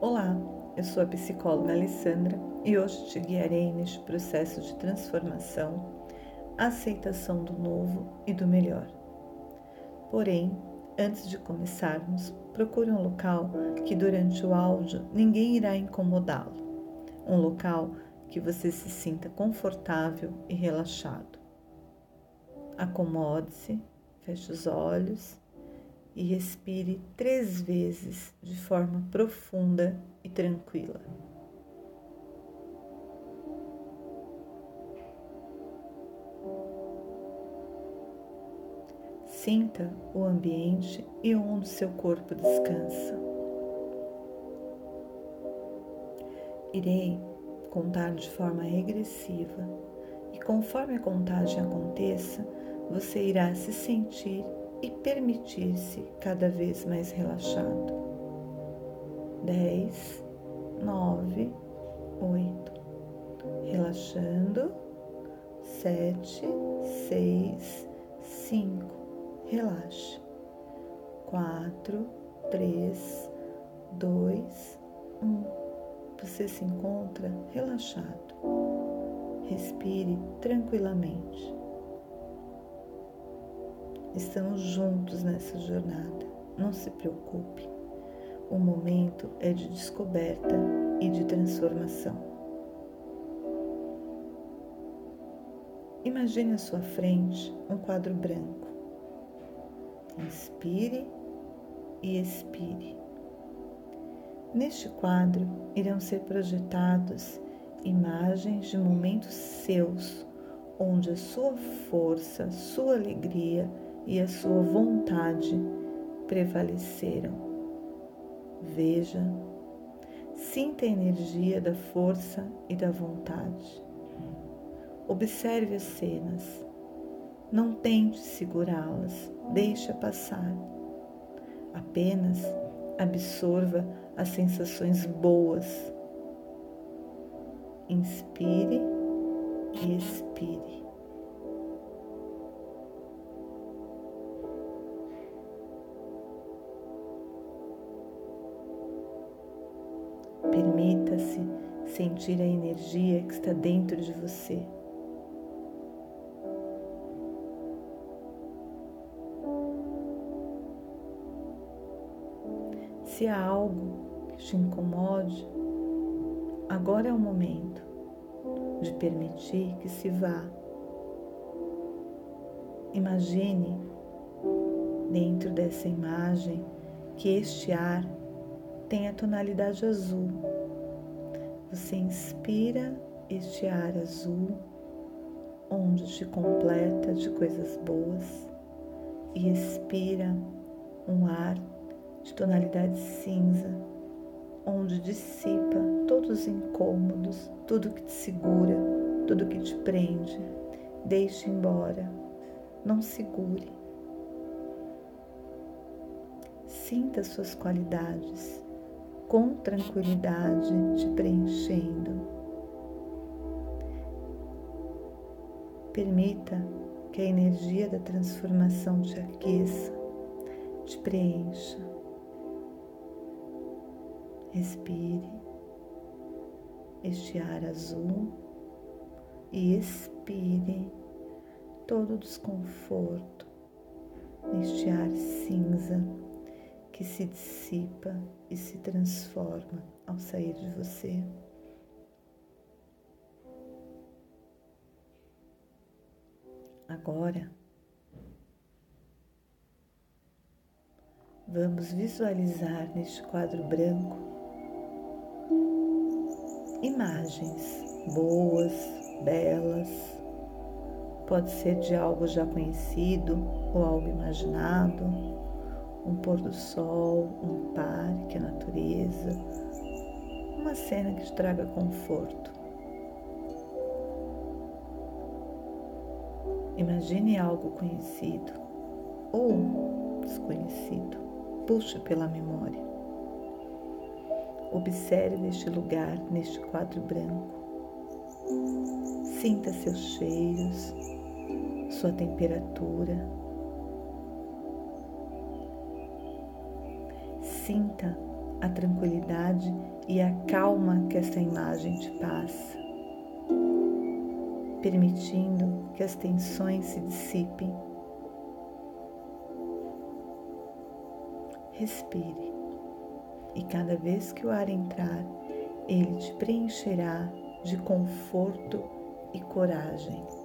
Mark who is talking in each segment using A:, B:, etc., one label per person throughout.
A: Olá, eu sou a psicóloga Alessandra e hoje te guiarei neste processo de transformação, aceitação do novo e do melhor. Porém, antes de começarmos, procure um local que durante o áudio ninguém irá incomodá-lo. Um local que você se sinta confortável e relaxado. Acomode-se, feche os olhos e respire três vezes de forma profunda e tranquila. Sinta o ambiente e onde seu corpo descansa. Irei contar de forma regressiva e conforme a contagem aconteça, você irá se sentir e permitir-se cada vez mais relaxado. Dez, nove, oito. Relaxando. Sete, seis, cinco. Relaxe. Quatro, três, dois, um. Você se encontra relaxado. Respire tranquilamente. Estamos juntos nessa jornada. Não se preocupe. O momento é de descoberta e de transformação. Imagine à sua frente um quadro branco. Inspire e expire. Neste quadro irão ser projetados imagens de momentos seus, onde a sua força, sua alegria, e a sua vontade prevaleceram. Veja, sinta a energia da força e da vontade. Observe as cenas. Não tente segurá-las, deixa passar. Apenas absorva as sensações boas. Inspire e expire. Sentir a energia que está dentro de você. Se há algo que te incomode, agora é o momento de permitir que se vá. Imagine dentro dessa imagem que este ar tem a tonalidade azul. Você inspira este ar azul, onde te completa de coisas boas, e expira um ar de tonalidade cinza, onde dissipa todos os incômodos, tudo que te segura, tudo que te prende. Deixe embora, não segure. Sinta suas qualidades com tranquilidade te preenchendo. Permita que a energia da transformação te aqueça, te preencha. Respire este ar azul e expire todo o desconforto neste ar cinza que se dissipa e se transforma ao sair de você. Agora, vamos visualizar neste quadro branco imagens boas, belas. Pode ser de algo já conhecido ou algo imaginado um pôr do sol, um parque, a natureza, uma cena que te traga conforto. Imagine algo conhecido ou desconhecido, puxe pela memória. Observe este lugar neste quadro branco. Sinta seus cheiros, sua temperatura Sinta a tranquilidade e a calma que esta imagem te passa, permitindo que as tensões se dissipem. Respire e cada vez que o ar entrar, ele te preencherá de conforto e coragem.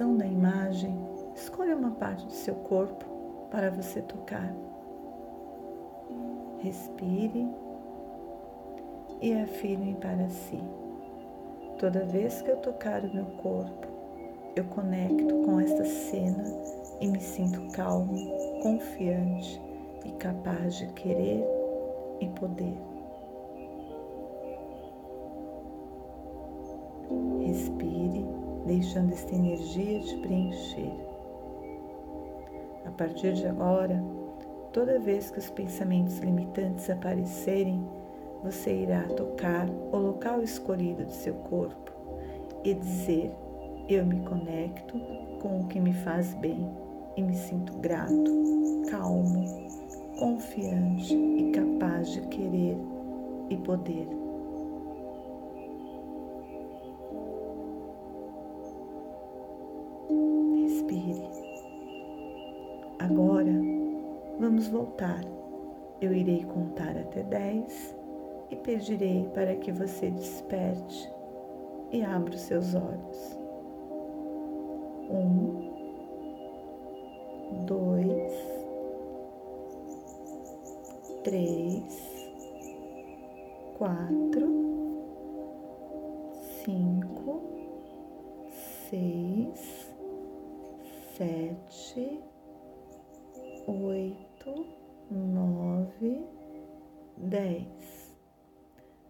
A: Da imagem, escolha uma parte do seu corpo para você tocar. Respire e afirme para si. Toda vez que eu tocar o meu corpo, eu conecto com esta cena e me sinto calmo, confiante e capaz de querer e poder. Respire, deixando esta energia te preencher. A partir de agora, toda vez que os pensamentos limitantes aparecerem, você irá tocar o local escolhido de seu corpo e dizer: Eu me conecto com o que me faz bem e me sinto grato, calmo, confiante e capaz de querer e poder. Voltar. Eu irei contar até dez e pedirei para que você desperte e abra os seus olhos. Um, dois, três, quatro, cinco, seis, sete, 10.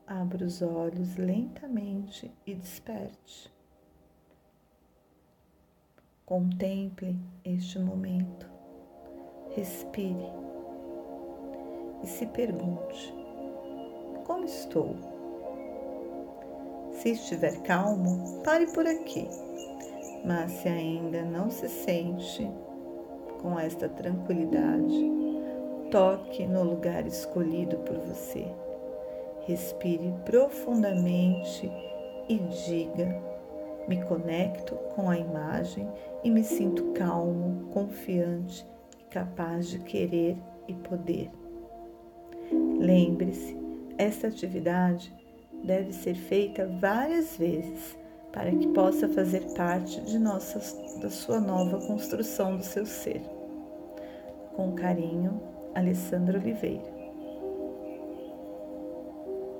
A: Abra os olhos lentamente e desperte. Contemple este momento. Respire e se pergunte: como estou? Se estiver calmo, pare por aqui. Mas se ainda não se sente com esta tranquilidade, toque no lugar escolhido por você Respire profundamente e diga: Me conecto com a imagem e me sinto calmo, confiante e capaz de querer e poder. Lembre-se, esta atividade deve ser feita várias vezes para que possa fazer parte de nossa, da sua nova construção do seu ser. Com carinho, Alessandra Oliveira.